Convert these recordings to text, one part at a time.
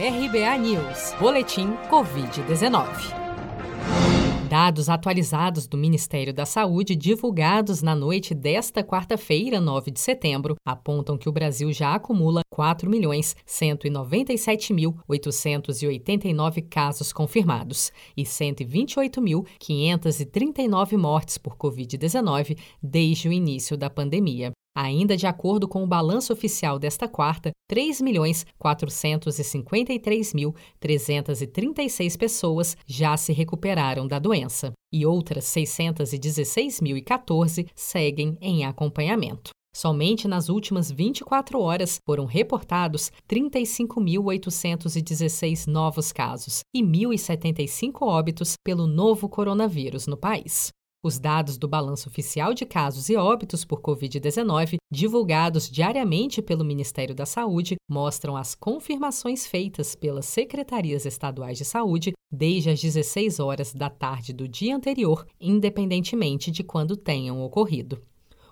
RBA News, Boletim Covid-19. Dados atualizados do Ministério da Saúde, divulgados na noite desta quarta-feira, 9 de setembro, apontam que o Brasil já acumula 4.197.889 casos confirmados e 128.539 mortes por Covid-19 desde o início da pandemia. Ainda de acordo com o balanço oficial desta quarta, 3.453.336 pessoas já se recuperaram da doença e outras 616.014 seguem em acompanhamento. Somente nas últimas 24 horas foram reportados 35.816 novos casos e 1.075 óbitos pelo novo coronavírus no país. Os dados do balanço oficial de casos e óbitos por Covid-19, divulgados diariamente pelo Ministério da Saúde, mostram as confirmações feitas pelas secretarias estaduais de saúde desde as 16 horas da tarde do dia anterior, independentemente de quando tenham ocorrido.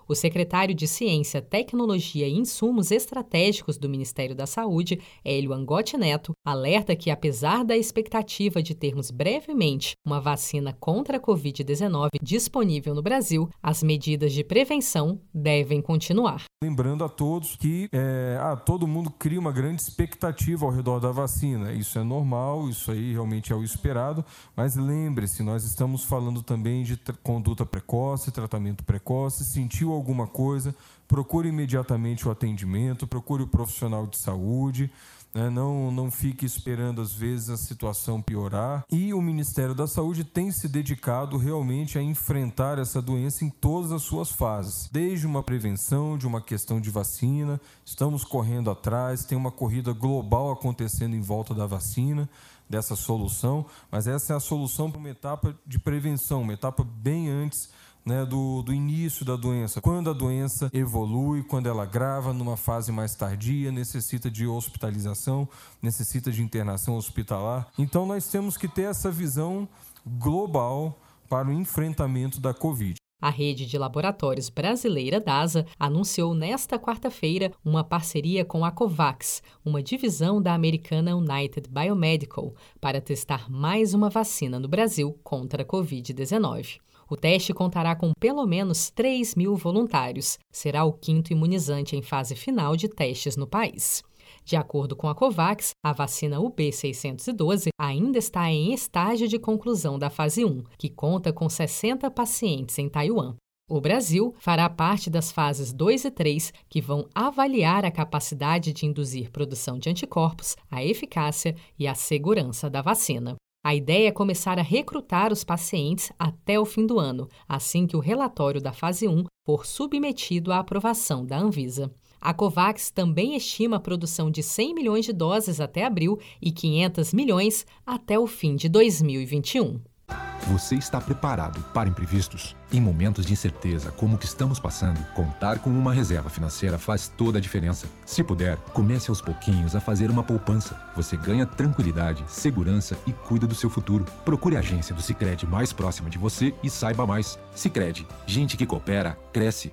O secretário de Ciência, Tecnologia e Insumos Estratégicos do Ministério da Saúde, Hélio Angotti Neto, alerta que, apesar da expectativa de termos brevemente uma vacina contra a Covid-19 disponível no Brasil, as medidas de prevenção devem continuar. Lembrando a todos que é, ah, todo mundo cria uma grande expectativa ao redor da vacina. Isso é normal, isso aí realmente é o esperado, mas lembre-se, nós estamos falando também de conduta precoce, tratamento precoce, sentiu alguma coisa, procure imediatamente o atendimento, procure o profissional de saúde. Né? Não, não fique esperando, às vezes, a situação piorar. E o Ministério da Saúde tem se dedicado realmente a enfrentar essa doença em todas as suas fases, desde uma prevenção, de uma questão de vacina. Estamos correndo atrás, tem uma corrida global acontecendo em volta da vacina dessa solução, mas essa é a solução para uma etapa de prevenção, uma etapa bem antes né, do, do início da doença. Quando a doença evolui, quando ela grava numa fase mais tardia, necessita de hospitalização, necessita de internação hospitalar. Então nós temos que ter essa visão global para o enfrentamento da Covid. A rede de laboratórios brasileira DASA anunciou nesta quarta-feira uma parceria com a COVAX, uma divisão da americana United Biomedical, para testar mais uma vacina no Brasil contra a Covid-19. O teste contará com pelo menos 3 mil voluntários. Será o quinto imunizante em fase final de testes no país. De acordo com a COVAX, a vacina UB612 ainda está em estágio de conclusão da fase 1, que conta com 60 pacientes em Taiwan. O Brasil fará parte das fases 2 e 3, que vão avaliar a capacidade de induzir produção de anticorpos, a eficácia e a segurança da vacina. A ideia é começar a recrutar os pacientes até o fim do ano, assim que o relatório da fase 1 for submetido à aprovação da Anvisa. A COVAX também estima a produção de 100 milhões de doses até abril e 500 milhões até o fim de 2021. Você está preparado para imprevistos? Em momentos de incerteza como o que estamos passando, contar com uma reserva financeira faz toda a diferença. Se puder, comece aos pouquinhos a fazer uma poupança. Você ganha tranquilidade, segurança e cuida do seu futuro. Procure a agência do Sicredi mais próxima de você e saiba mais. Sicredi, gente que coopera cresce.